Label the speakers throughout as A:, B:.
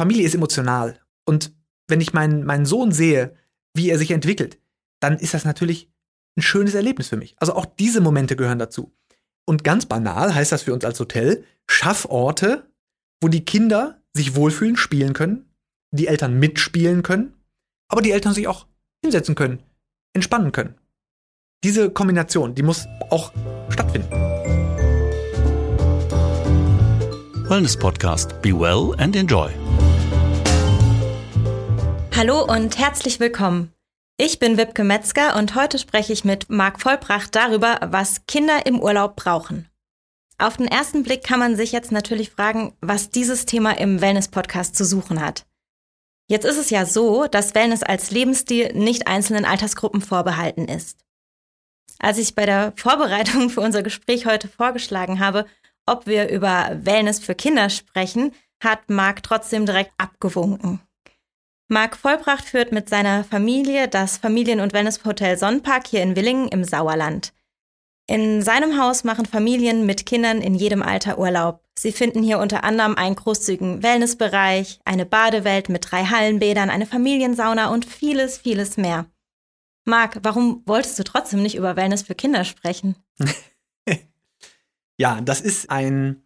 A: Familie ist emotional. Und wenn ich meinen, meinen Sohn sehe, wie er sich entwickelt, dann ist das natürlich ein schönes Erlebnis für mich. Also auch diese Momente gehören dazu. Und ganz banal heißt das für uns als Hotel, schaff Orte, wo die Kinder sich wohlfühlen, spielen können, die Eltern mitspielen können, aber die Eltern sich auch hinsetzen können, entspannen können. Diese Kombination, die muss auch stattfinden.
B: Wellness Podcast. Be well and enjoy.
C: Hallo und herzlich willkommen. Ich bin Wipke Metzger und heute spreche ich mit Marc Vollbracht darüber, was Kinder im Urlaub brauchen. Auf den ersten Blick kann man sich jetzt natürlich fragen, was dieses Thema im Wellness-Podcast zu suchen hat. Jetzt ist es ja so, dass Wellness als Lebensstil nicht einzelnen Altersgruppen vorbehalten ist. Als ich bei der Vorbereitung für unser Gespräch heute vorgeschlagen habe, ob wir über Wellness für Kinder sprechen, hat Marc trotzdem direkt abgewunken. Marc Vollbracht führt mit seiner Familie das Familien- und Wellnesshotel Sonnenpark hier in Willingen im Sauerland. In seinem Haus machen Familien mit Kindern in jedem Alter Urlaub. Sie finden hier unter anderem einen großzügigen Wellnessbereich, eine Badewelt mit drei Hallenbädern, eine Familiensauna und vieles, vieles mehr. Marc, warum wolltest du trotzdem nicht über Wellness für Kinder sprechen?
A: ja, das ist ein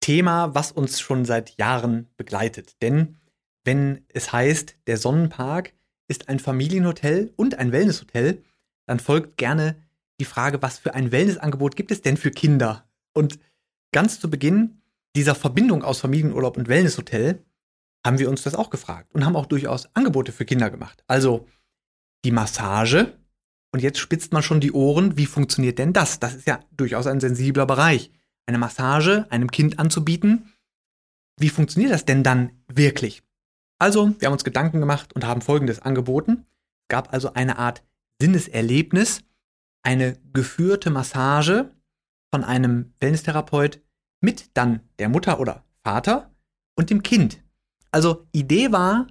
A: Thema, was uns schon seit Jahren begleitet. Denn wenn es heißt, der Sonnenpark ist ein Familienhotel und ein Wellnesshotel, dann folgt gerne die Frage, was für ein Wellnessangebot gibt es denn für Kinder? Und ganz zu Beginn dieser Verbindung aus Familienurlaub und Wellnesshotel haben wir uns das auch gefragt und haben auch durchaus Angebote für Kinder gemacht. Also die Massage. Und jetzt spitzt man schon die Ohren. Wie funktioniert denn das? Das ist ja durchaus ein sensibler Bereich. Eine Massage einem Kind anzubieten. Wie funktioniert das denn dann wirklich? Also, wir haben uns Gedanken gemacht und haben Folgendes angeboten. Es gab also eine Art Sinneserlebnis, eine geführte Massage von einem Wellnesstherapeut mit dann der Mutter oder Vater und dem Kind. Also Idee war,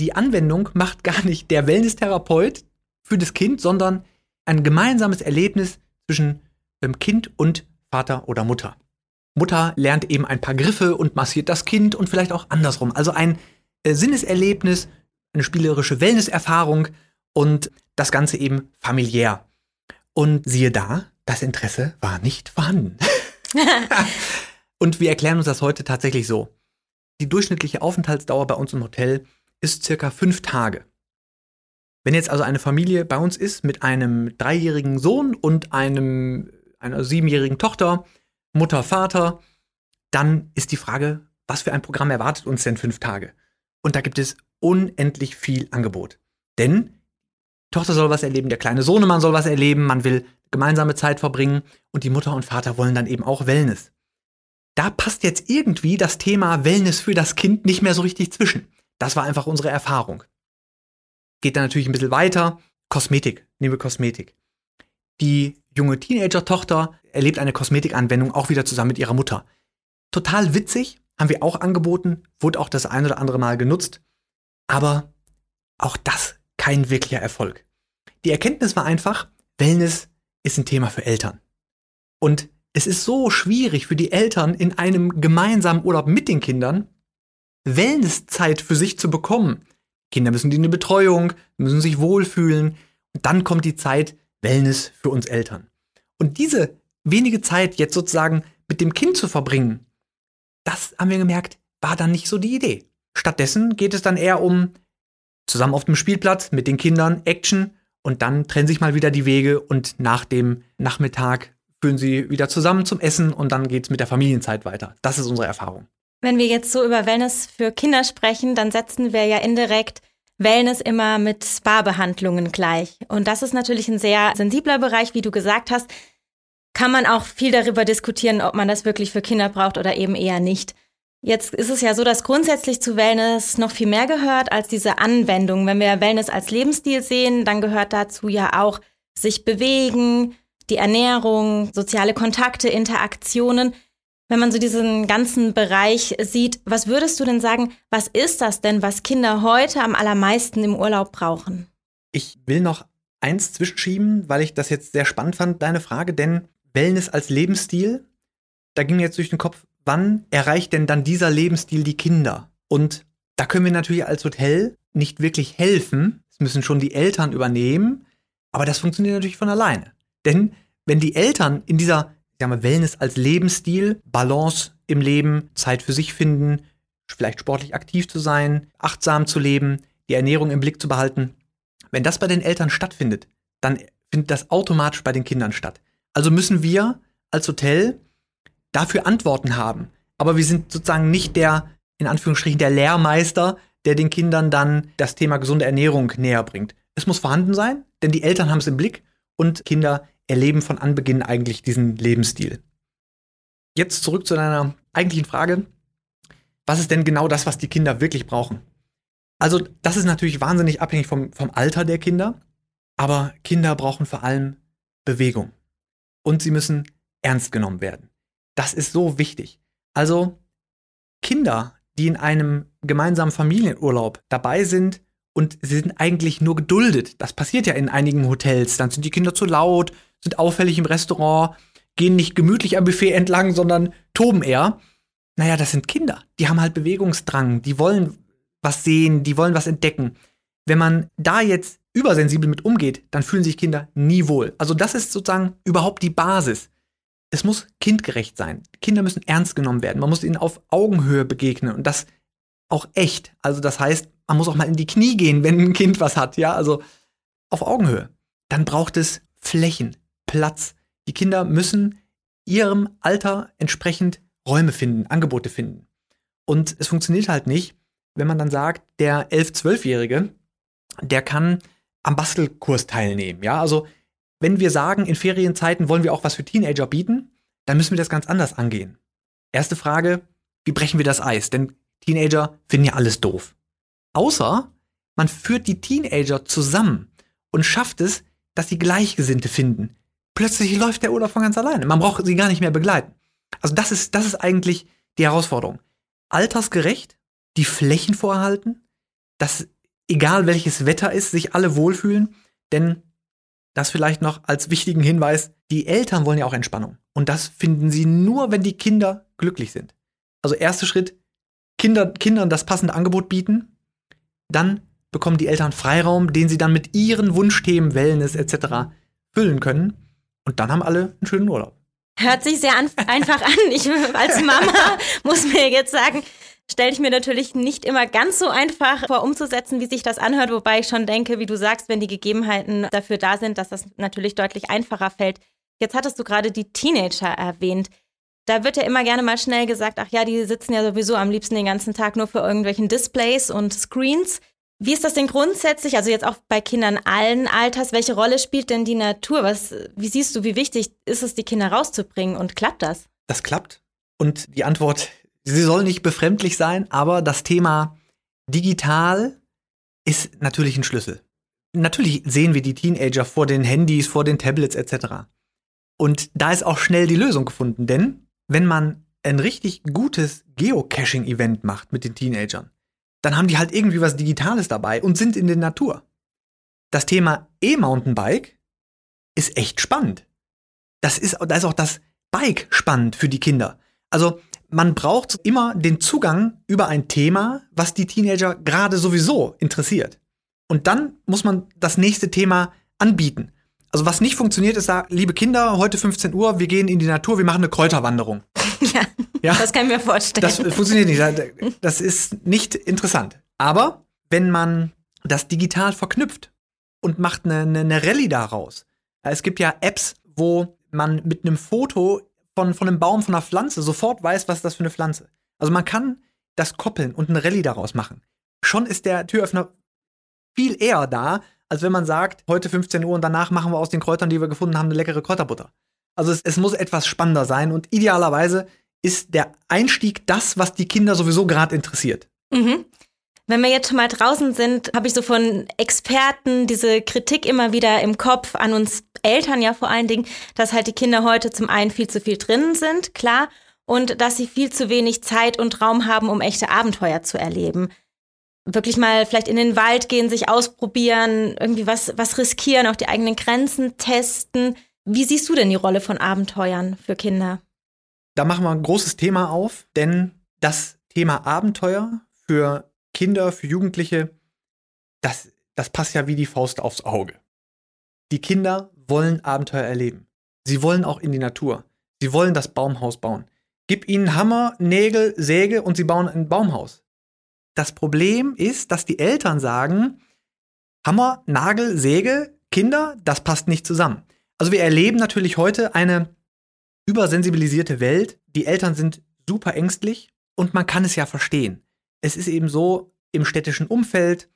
A: die Anwendung macht gar nicht der Wellnesstherapeut für das Kind, sondern ein gemeinsames Erlebnis zwischen dem Kind und Vater oder Mutter. Mutter lernt eben ein paar Griffe und massiert das Kind und vielleicht auch andersrum. Also ein Sinneserlebnis, eine spielerische Wellnesserfahrung und das Ganze eben familiär. Und siehe da, das Interesse war nicht vorhanden. und wir erklären uns das heute tatsächlich so. Die durchschnittliche Aufenthaltsdauer bei uns im Hotel ist circa fünf Tage. Wenn jetzt also eine Familie bei uns ist mit einem dreijährigen Sohn und einem, einer siebenjährigen Tochter, Mutter, Vater, dann ist die Frage, was für ein Programm erwartet uns denn fünf Tage? Und da gibt es unendlich viel Angebot. Denn Tochter soll was erleben, der kleine Sohnemann soll was erleben, man will gemeinsame Zeit verbringen und die Mutter und Vater wollen dann eben auch Wellness. Da passt jetzt irgendwie das Thema Wellness für das Kind nicht mehr so richtig zwischen. Das war einfach unsere Erfahrung. Geht dann natürlich ein bisschen weiter. Kosmetik, nehmen wir Kosmetik. Die junge Teenager-Tochter erlebt eine Kosmetikanwendung auch wieder zusammen mit ihrer Mutter. Total witzig, haben wir auch angeboten, wurde auch das ein oder andere Mal genutzt. Aber auch das kein wirklicher Erfolg. Die Erkenntnis war einfach, Wellness ist ein Thema für Eltern. Und es ist so schwierig für die Eltern in einem gemeinsamen Urlaub mit den Kindern Wellnesszeit für sich zu bekommen. Kinder müssen die eine Betreuung, müssen sich wohlfühlen. Und dann kommt die Zeit Wellness für uns Eltern. Und diese wenige Zeit jetzt sozusagen mit dem Kind zu verbringen, das haben wir gemerkt, war dann nicht so die Idee. Stattdessen geht es dann eher um zusammen auf dem Spielplatz mit den Kindern, Action und dann trennen sich mal wieder die Wege und nach dem Nachmittag führen sie wieder zusammen zum Essen und dann geht es mit der Familienzeit weiter. Das ist unsere Erfahrung.
C: Wenn wir jetzt so über Wellness für Kinder sprechen, dann setzen wir ja indirekt Wellness immer mit Spa-Behandlungen gleich. Und das ist natürlich ein sehr sensibler Bereich, wie du gesagt hast. Kann man auch viel darüber diskutieren, ob man das wirklich für Kinder braucht oder eben eher nicht. Jetzt ist es ja so, dass grundsätzlich zu Wellness noch viel mehr gehört als diese Anwendung. Wenn wir Wellness als Lebensstil sehen, dann gehört dazu ja auch sich bewegen, die Ernährung, soziale Kontakte, Interaktionen. Wenn man so diesen ganzen Bereich sieht, was würdest du denn sagen, was ist das denn, was Kinder heute am allermeisten im Urlaub brauchen?
A: Ich will noch eins zwischenschieben, weil ich das jetzt sehr spannend fand, deine Frage, denn Wellness als Lebensstil, da ging mir jetzt durch den Kopf, wann erreicht denn dann dieser Lebensstil die Kinder? Und Da können wir natürlich als Hotel nicht wirklich helfen. Das müssen schon die Eltern übernehmen. Aber das funktioniert natürlich von alleine. Denn wenn die Eltern in dieser ich sag mal, Wellness als Lebensstil, Balance im Leben, Zeit für sich finden, vielleicht sportlich aktiv zu sein, achtsam zu leben, die Ernährung im Blick zu behalten. Wenn das bei den Eltern stattfindet, dann findet das automatisch bei den Kindern statt. Also müssen wir als Hotel dafür Antworten haben. Aber wir sind sozusagen nicht der, in Anführungsstrichen, der Lehrmeister, der den Kindern dann das Thema gesunde Ernährung näher bringt. Es muss vorhanden sein, denn die Eltern haben es im Blick und Kinder erleben von Anbeginn eigentlich diesen Lebensstil. Jetzt zurück zu deiner eigentlichen Frage. Was ist denn genau das, was die Kinder wirklich brauchen? Also, das ist natürlich wahnsinnig abhängig vom, vom Alter der Kinder, aber Kinder brauchen vor allem Bewegung. Und sie müssen ernst genommen werden. Das ist so wichtig. Also, Kinder, die in einem gemeinsamen Familienurlaub dabei sind und sie sind eigentlich nur geduldet. Das passiert ja in einigen Hotels. Dann sind die Kinder zu laut, sind auffällig im Restaurant, gehen nicht gemütlich am Buffet entlang, sondern toben eher. Naja, das sind Kinder. Die haben halt Bewegungsdrang. Die wollen was sehen, die wollen was entdecken. Wenn man da jetzt übersensibel mit umgeht, dann fühlen sich Kinder nie wohl. Also das ist sozusagen überhaupt die Basis. Es muss kindgerecht sein. Kinder müssen ernst genommen werden. Man muss ihnen auf Augenhöhe begegnen und das auch echt. Also das heißt, man muss auch mal in die Knie gehen, wenn ein Kind was hat, ja, also auf Augenhöhe. Dann braucht es Flächen, Platz. Die Kinder müssen ihrem Alter entsprechend Räume finden, Angebote finden. Und es funktioniert halt nicht, wenn man dann sagt, der 11-, 12-Jährige, der kann am Bastelkurs teilnehmen. Ja, also wenn wir sagen, in Ferienzeiten wollen wir auch was für Teenager bieten, dann müssen wir das ganz anders angehen. Erste Frage, wie brechen wir das Eis? Denn Teenager finden ja alles doof. Außer man führt die Teenager zusammen und schafft es, dass sie Gleichgesinnte finden. Plötzlich läuft der Urlaub von ganz alleine. Man braucht sie gar nicht mehr begleiten. Also das ist, das ist eigentlich die Herausforderung. Altersgerecht, die Flächen vorhalten, dass egal welches Wetter ist, sich alle wohlfühlen, denn das vielleicht noch als wichtigen Hinweis, die Eltern wollen ja auch Entspannung. Und das finden sie nur, wenn die Kinder glücklich sind. Also erster Schritt, Kinder, Kindern das passende Angebot bieten, dann bekommen die Eltern Freiraum, den sie dann mit ihren Wunschthemen, Wellness etc. füllen können. Und dann haben alle einen schönen Urlaub.
C: Hört sich sehr einfach an. Ich als Mama muss mir jetzt sagen, stelle ich mir natürlich nicht immer ganz so einfach vor umzusetzen, wie sich das anhört, wobei ich schon denke, wie du sagst, wenn die Gegebenheiten dafür da sind, dass das natürlich deutlich einfacher fällt. Jetzt hattest du gerade die Teenager erwähnt. Da wird ja immer gerne mal schnell gesagt, ach ja, die sitzen ja sowieso am liebsten den ganzen Tag nur für irgendwelchen Displays und Screens. Wie ist das denn grundsätzlich, also jetzt auch bei Kindern allen Alters, welche Rolle spielt denn die Natur? Was, wie siehst du, wie wichtig ist es, die Kinder rauszubringen und klappt das?
A: Das klappt. Und die Antwort, sie soll nicht befremdlich sein, aber das Thema digital ist natürlich ein Schlüssel. Natürlich sehen wir die Teenager vor den Handys, vor den Tablets etc. Und da ist auch schnell die Lösung gefunden, denn wenn man ein richtig gutes Geocaching-Event macht mit den Teenagern, dann haben die halt irgendwie was Digitales dabei und sind in der Natur. Das Thema E-Mountainbike ist echt spannend. Das ist, da ist auch das Bike spannend für die Kinder. Also man braucht immer den Zugang über ein Thema, was die Teenager gerade sowieso interessiert. Und dann muss man das nächste Thema anbieten. Also was nicht funktioniert, ist, liebe Kinder, heute 15 Uhr, wir gehen in die Natur, wir machen eine Kräuterwanderung.
C: Ja, ja, das kann ich mir vorstellen.
A: Das funktioniert nicht. Das ist nicht interessant. Aber wenn man das digital verknüpft und macht eine, eine, eine Rallye daraus. Es gibt ja Apps, wo man mit einem Foto von, von einem Baum, von einer Pflanze sofort weiß, was ist das für eine Pflanze. Also man kann das koppeln und eine Rallye daraus machen. Schon ist der Türöffner viel eher da, als wenn man sagt, heute 15 Uhr und danach machen wir aus den Kräutern, die wir gefunden haben, eine leckere Kräuterbutter. Also es, es muss etwas spannender sein und idealerweise ist der Einstieg das, was die Kinder sowieso gerade interessiert.
C: Mhm. Wenn wir jetzt schon mal draußen sind, habe ich so von Experten diese Kritik immer wieder im Kopf, an uns Eltern ja vor allen Dingen, dass halt die Kinder heute zum einen viel zu viel drinnen sind, klar, und dass sie viel zu wenig Zeit und Raum haben, um echte Abenteuer zu erleben. Wirklich mal vielleicht in den Wald gehen, sich ausprobieren, irgendwie was, was riskieren, auch die eigenen Grenzen testen. Wie siehst du denn die Rolle von Abenteuern für Kinder?
A: Da machen wir ein großes Thema auf, denn das Thema Abenteuer für Kinder, für Jugendliche, das, das passt ja wie die Faust aufs Auge. Die Kinder wollen Abenteuer erleben. Sie wollen auch in die Natur. Sie wollen das Baumhaus bauen. Gib ihnen Hammer, Nägel, Säge und sie bauen ein Baumhaus. Das Problem ist, dass die Eltern sagen, Hammer, Nagel, Säge, Kinder, das passt nicht zusammen. Also wir erleben natürlich heute eine übersensibilisierte Welt. Die Eltern sind super ängstlich und man kann es ja verstehen. Es ist eben so im städtischen Umfeld,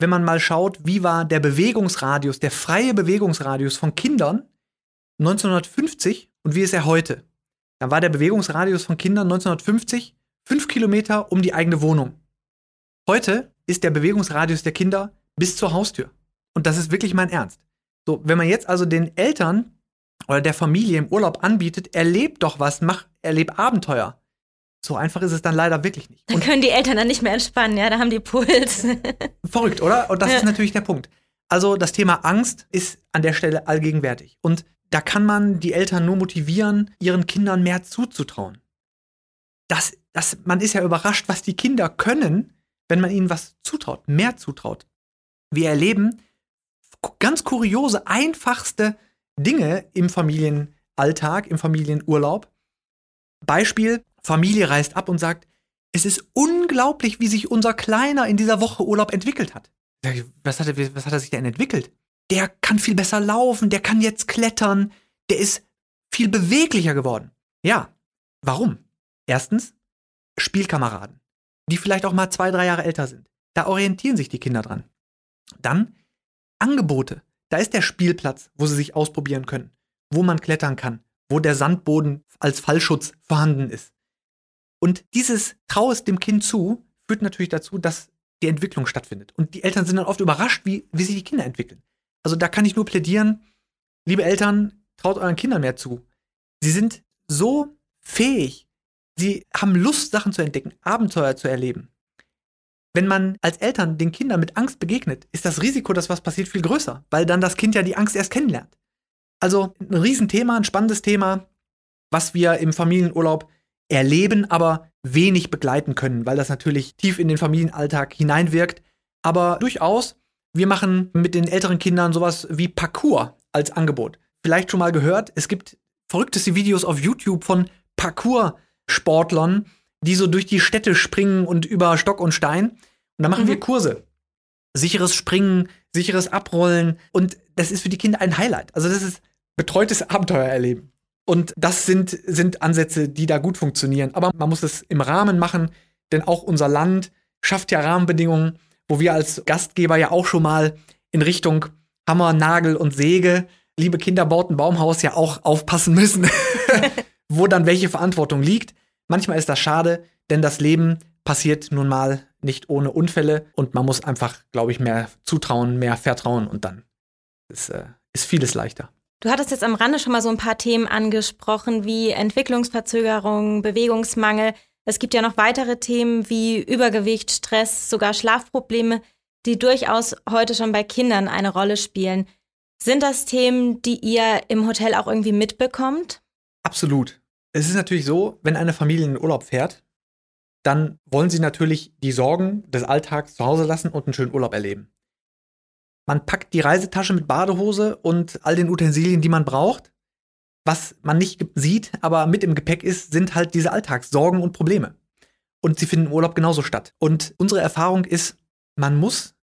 A: wenn man mal schaut, wie war der Bewegungsradius, der freie Bewegungsradius von Kindern 1950 und wie ist er heute? Dann war der Bewegungsradius von Kindern 1950 fünf Kilometer um die eigene Wohnung. Heute ist der Bewegungsradius der Kinder bis zur Haustür. Und das ist wirklich mein Ernst. So, wenn man jetzt also den Eltern oder der Familie im Urlaub anbietet, erlebt doch was, mach, erlebt Abenteuer. So einfach ist es dann leider wirklich nicht.
C: Dann können die Eltern dann nicht mehr entspannen, ja, da haben die Puls.
A: verrückt, oder? Und das ja. ist natürlich der Punkt. Also das Thema Angst ist an der Stelle allgegenwärtig. Und da kann man die Eltern nur motivieren, ihren Kindern mehr zuzutrauen. Das, das, man ist ja überrascht, was die Kinder können, wenn man ihnen was zutraut, mehr zutraut. Wir erleben ganz kuriose, einfachste Dinge im Familienalltag, im Familienurlaub. Beispiel, Familie reist ab und sagt, es ist unglaublich, wie sich unser Kleiner in dieser Woche Urlaub entwickelt hat. Was hat, er, was hat er sich denn entwickelt? Der kann viel besser laufen, der kann jetzt klettern, der ist viel beweglicher geworden. Ja, warum? Erstens, Spielkameraden, die vielleicht auch mal zwei, drei Jahre älter sind. Da orientieren sich die Kinder dran. Dann Angebote. Da ist der Spielplatz, wo sie sich ausprobieren können, wo man klettern kann, wo der Sandboden als Fallschutz vorhanden ist. Und dieses Trau es dem Kind zu, führt natürlich dazu, dass die Entwicklung stattfindet. Und die Eltern sind dann oft überrascht, wie, wie sich die Kinder entwickeln. Also da kann ich nur plädieren, liebe Eltern, traut euren Kindern mehr zu. Sie sind so fähig, sie haben Lust, Sachen zu entdecken, Abenteuer zu erleben. Wenn man als Eltern den Kindern mit Angst begegnet, ist das Risiko, dass was passiert, viel größer, weil dann das Kind ja die Angst erst kennenlernt. Also ein Riesenthema, ein spannendes Thema, was wir im Familienurlaub erleben, aber wenig begleiten können, weil das natürlich tief in den Familienalltag hineinwirkt. Aber durchaus, wir machen mit den älteren Kindern sowas wie Parkour als Angebot. Vielleicht schon mal gehört, es gibt verrückteste Videos auf YouTube von Parkour-Sportlern, die so durch die Städte springen und über Stock und Stein. Und da machen mhm. wir Kurse. Sicheres Springen, sicheres Abrollen. Und das ist für die Kinder ein Highlight. Also das ist betreutes Abenteuer erleben. Und das sind, sind Ansätze, die da gut funktionieren. Aber man muss es im Rahmen machen, denn auch unser Land schafft ja Rahmenbedingungen, wo wir als Gastgeber ja auch schon mal in Richtung Hammer, Nagel und Säge, liebe Kinder, baut ein Baumhaus ja auch aufpassen müssen, wo dann welche Verantwortung liegt. Manchmal ist das schade, denn das Leben passiert nun mal nicht ohne Unfälle und man muss einfach, glaube ich, mehr zutrauen, mehr vertrauen und dann ist, äh, ist vieles leichter.
C: Du hattest jetzt am Rande schon mal so ein paar Themen angesprochen, wie Entwicklungsverzögerung, Bewegungsmangel. Es gibt ja noch weitere Themen wie Übergewicht, Stress, sogar Schlafprobleme, die durchaus heute schon bei Kindern eine Rolle spielen. Sind das Themen, die ihr im Hotel auch irgendwie mitbekommt?
A: Absolut. Es ist natürlich so, wenn eine Familie in den Urlaub fährt, dann wollen sie natürlich die Sorgen des Alltags zu Hause lassen und einen schönen Urlaub erleben. Man packt die Reisetasche mit Badehose und all den Utensilien, die man braucht. Was man nicht sieht, aber mit im Gepäck ist, sind halt diese Alltagssorgen und Probleme. Und sie finden im Urlaub genauso statt. Und unsere Erfahrung ist, man muss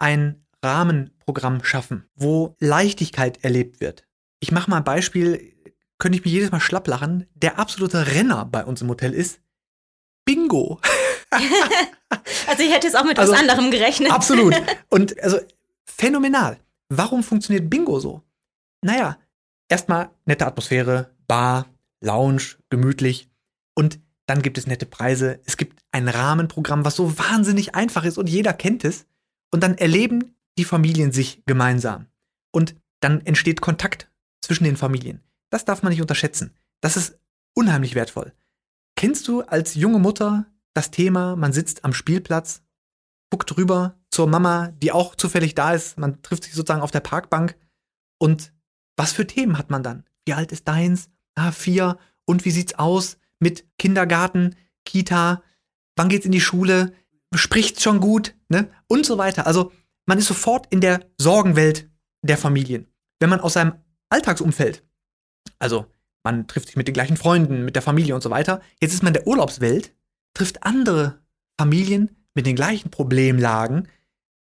A: ein Rahmenprogramm schaffen, wo Leichtigkeit erlebt wird. Ich mache mal ein Beispiel, könnte ich mich jedes Mal schlapp lachen. Der absolute Renner bei uns im Hotel ist Bingo.
C: also ich hätte jetzt auch mit also, was anderem gerechnet.
A: Absolut. Und also phänomenal. Warum funktioniert Bingo so? Naja, erstmal nette Atmosphäre, Bar, Lounge, gemütlich und dann gibt es nette Preise. Es gibt ein Rahmenprogramm, was so wahnsinnig einfach ist und jeder kennt es. Und dann erleben die Familien sich gemeinsam. Und dann entsteht Kontakt zwischen den Familien. Das darf man nicht unterschätzen. Das ist unheimlich wertvoll. Kennst du als junge Mutter das Thema, man sitzt am Spielplatz, guckt rüber zur Mama, die auch zufällig da ist. Man trifft sich sozusagen auf der Parkbank. Und was für Themen hat man dann? Wie alt ist deins? Ah, vier. Und wie sieht's aus mit Kindergarten, Kita? Wann geht's in die Schule? spricht schon gut, ne? Und so weiter. Also man ist sofort in der Sorgenwelt der Familien. Wenn man aus seinem Alltagsumfeld, also man trifft sich mit den gleichen Freunden, mit der Familie und so weiter, jetzt ist man in der Urlaubswelt, trifft andere Familien mit den gleichen Problemlagen,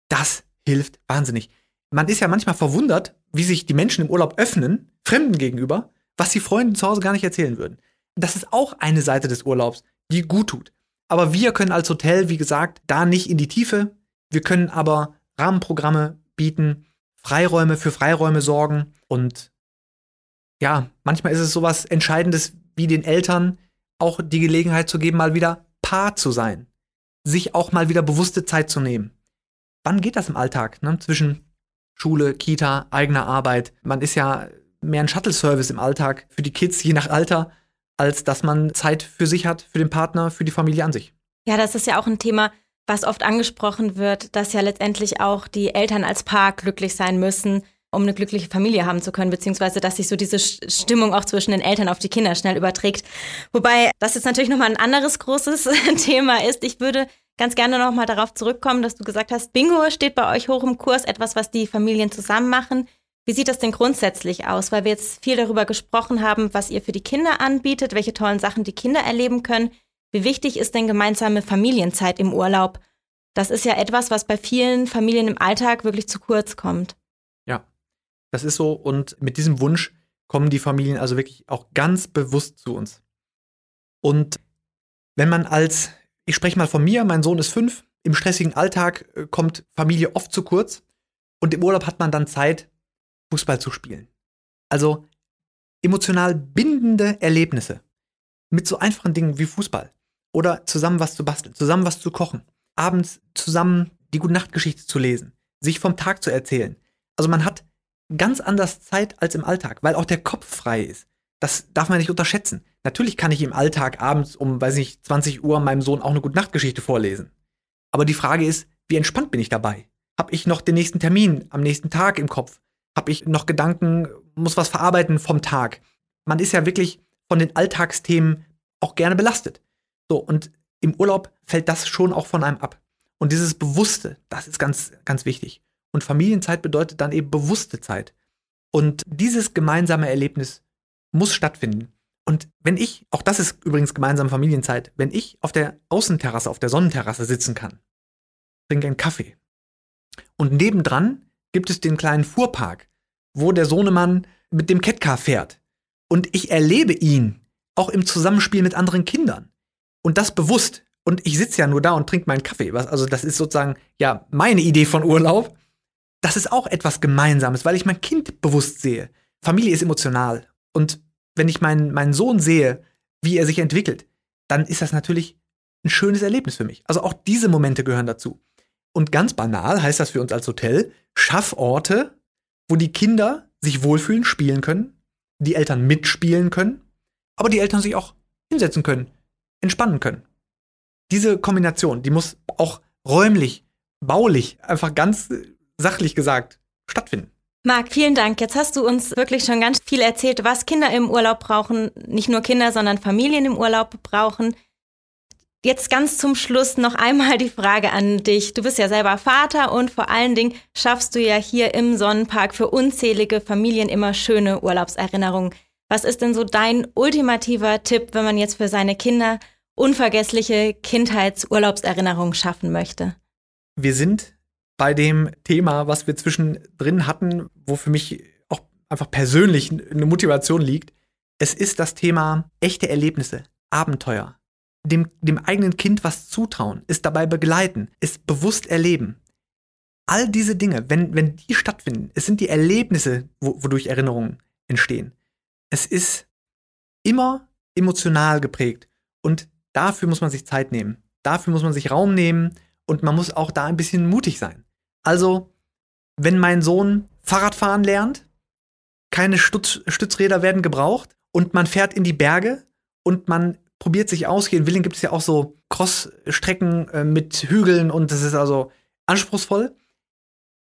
A: das hilft wahnsinnig. Man ist ja manchmal verwundert, wie sich die Menschen im Urlaub öffnen, Fremden gegenüber, was die Freunde zu Hause gar nicht erzählen würden. Das ist auch eine Seite des Urlaubs, die gut tut. Aber wir können als Hotel, wie gesagt, da nicht in die Tiefe. Wir können aber Rahmenprogramme bieten, Freiräume für Freiräume sorgen und ja, manchmal ist es sowas Entscheidendes wie den Eltern auch die Gelegenheit zu geben, mal wieder Paar zu sein. Sich auch mal wieder bewusste Zeit zu nehmen. Wann geht das im Alltag? Ne? Zwischen Schule, Kita, eigener Arbeit. Man ist ja mehr ein Shuttle-Service im Alltag für die Kids, je nach Alter, als dass man Zeit für sich hat, für den Partner, für die Familie an sich.
C: Ja, das ist ja auch ein Thema, was oft angesprochen wird, dass ja letztendlich auch die Eltern als Paar glücklich sein müssen, um eine glückliche Familie haben zu können, beziehungsweise dass sich so diese Stimmung auch zwischen den Eltern auf die Kinder schnell überträgt. Wobei das jetzt natürlich nochmal ein anderes großes Thema ist. Ich würde ganz gerne nochmal darauf zurückkommen, dass du gesagt hast, Bingo steht bei euch hoch im Kurs, etwas, was die Familien zusammen machen. Wie sieht das denn grundsätzlich aus? Weil wir jetzt viel darüber gesprochen haben, was ihr für die Kinder anbietet, welche tollen Sachen die Kinder erleben können. Wie wichtig ist denn gemeinsame Familienzeit im Urlaub? Das ist ja etwas, was bei vielen Familien im Alltag wirklich zu kurz kommt.
A: Ja, das ist so. Und mit diesem Wunsch kommen die Familien also wirklich auch ganz bewusst zu uns. Und wenn man als, ich spreche mal von mir, mein Sohn ist fünf, im stressigen Alltag äh, kommt Familie oft zu kurz und im Urlaub hat man dann Zeit, Fußball zu spielen. Also emotional bindende Erlebnisse mit so einfachen Dingen wie Fußball oder zusammen was zu basteln, zusammen was zu kochen, abends zusammen die Gute-Nacht-Geschichte zu lesen, sich vom Tag zu erzählen. Also man hat ganz anders Zeit als im Alltag, weil auch der Kopf frei ist. Das darf man nicht unterschätzen. Natürlich kann ich im Alltag abends um, weiß ich, 20 Uhr meinem Sohn auch eine Gute-Nacht-Geschichte vorlesen. Aber die Frage ist, wie entspannt bin ich dabei? Hab ich noch den nächsten Termin am nächsten Tag im Kopf? Hab ich noch Gedanken, muss was verarbeiten vom Tag? Man ist ja wirklich von den Alltagsthemen auch gerne belastet. So, und im Urlaub fällt das schon auch von einem ab. Und dieses Bewusste, das ist ganz, ganz wichtig. Und Familienzeit bedeutet dann eben bewusste Zeit. Und dieses gemeinsame Erlebnis muss stattfinden. Und wenn ich, auch das ist übrigens gemeinsame Familienzeit, wenn ich auf der Außenterrasse, auf der Sonnenterrasse sitzen kann, trinke einen Kaffee. Und nebendran gibt es den kleinen Fuhrpark, wo der Sohnemann mit dem Catcar fährt. Und ich erlebe ihn auch im Zusammenspiel mit anderen Kindern. Und das bewusst. Und ich sitze ja nur da und trinke meinen Kaffee. Was, also das ist sozusagen ja meine Idee von Urlaub das ist auch etwas Gemeinsames, weil ich mein Kind bewusst sehe. Familie ist emotional. Und wenn ich meinen, meinen Sohn sehe, wie er sich entwickelt, dann ist das natürlich ein schönes Erlebnis für mich. Also auch diese Momente gehören dazu. Und ganz banal heißt das für uns als Hotel, schaff Orte, wo die Kinder sich wohlfühlen, spielen können, die Eltern mitspielen können, aber die Eltern sich auch hinsetzen können, entspannen können. Diese Kombination, die muss auch räumlich, baulich einfach ganz sachlich gesagt stattfinden.
C: Marc, vielen Dank. Jetzt hast du uns wirklich schon ganz viel erzählt, was Kinder im Urlaub brauchen. Nicht nur Kinder, sondern Familien im Urlaub brauchen. Jetzt ganz zum Schluss noch einmal die Frage an dich. Du bist ja selber Vater und vor allen Dingen schaffst du ja hier im Sonnenpark für unzählige Familien immer schöne Urlaubserinnerungen. Was ist denn so dein ultimativer Tipp, wenn man jetzt für seine Kinder unvergessliche Kindheitsurlaubserinnerungen schaffen möchte?
A: Wir sind bei dem Thema, was wir zwischendrin hatten, wo für mich auch einfach persönlich eine Motivation liegt. Es ist das Thema echte Erlebnisse, Abenteuer, dem, dem eigenen Kind was zutrauen, es dabei begleiten, es bewusst erleben. All diese Dinge, wenn, wenn die stattfinden, es sind die Erlebnisse, wo, wodurch Erinnerungen entstehen. Es ist immer emotional geprägt und dafür muss man sich Zeit nehmen. Dafür muss man sich Raum nehmen und man muss auch da ein bisschen mutig sein. Also, wenn mein Sohn Fahrradfahren lernt, keine Stütz Stützräder werden gebraucht und man fährt in die Berge und man probiert sich aus. Hier in Willing gibt es ja auch so Crossstrecken äh, mit Hügeln und das ist also anspruchsvoll.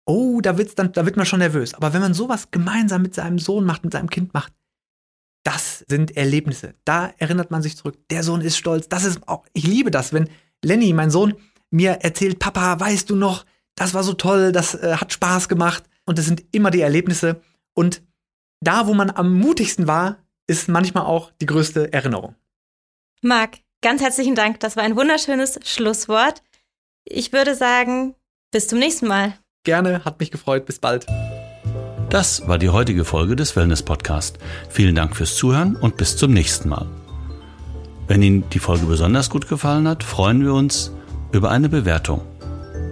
A: Oh, da, wird's dann, da wird man schon nervös. Aber wenn man sowas gemeinsam mit seinem Sohn macht, mit seinem Kind macht, das sind Erlebnisse. Da erinnert man sich zurück. Der Sohn ist stolz. Das ist auch, ich liebe das, wenn Lenny, mein Sohn, mir erzählt, Papa, weißt du noch, das war so toll, das äh, hat Spaß gemacht. Und es sind immer die Erlebnisse. Und da, wo man am mutigsten war, ist manchmal auch die größte Erinnerung.
C: Marc, ganz herzlichen Dank. Das war ein wunderschönes Schlusswort. Ich würde sagen, bis zum nächsten Mal.
A: Gerne, hat mich gefreut. Bis bald.
B: Das war die heutige Folge des Wellness Podcast. Vielen Dank fürs Zuhören und bis zum nächsten Mal. Wenn Ihnen die Folge besonders gut gefallen hat, freuen wir uns über eine Bewertung.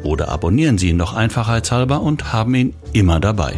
B: Oder abonnieren Sie ihn noch einfachheitshalber und haben ihn immer dabei.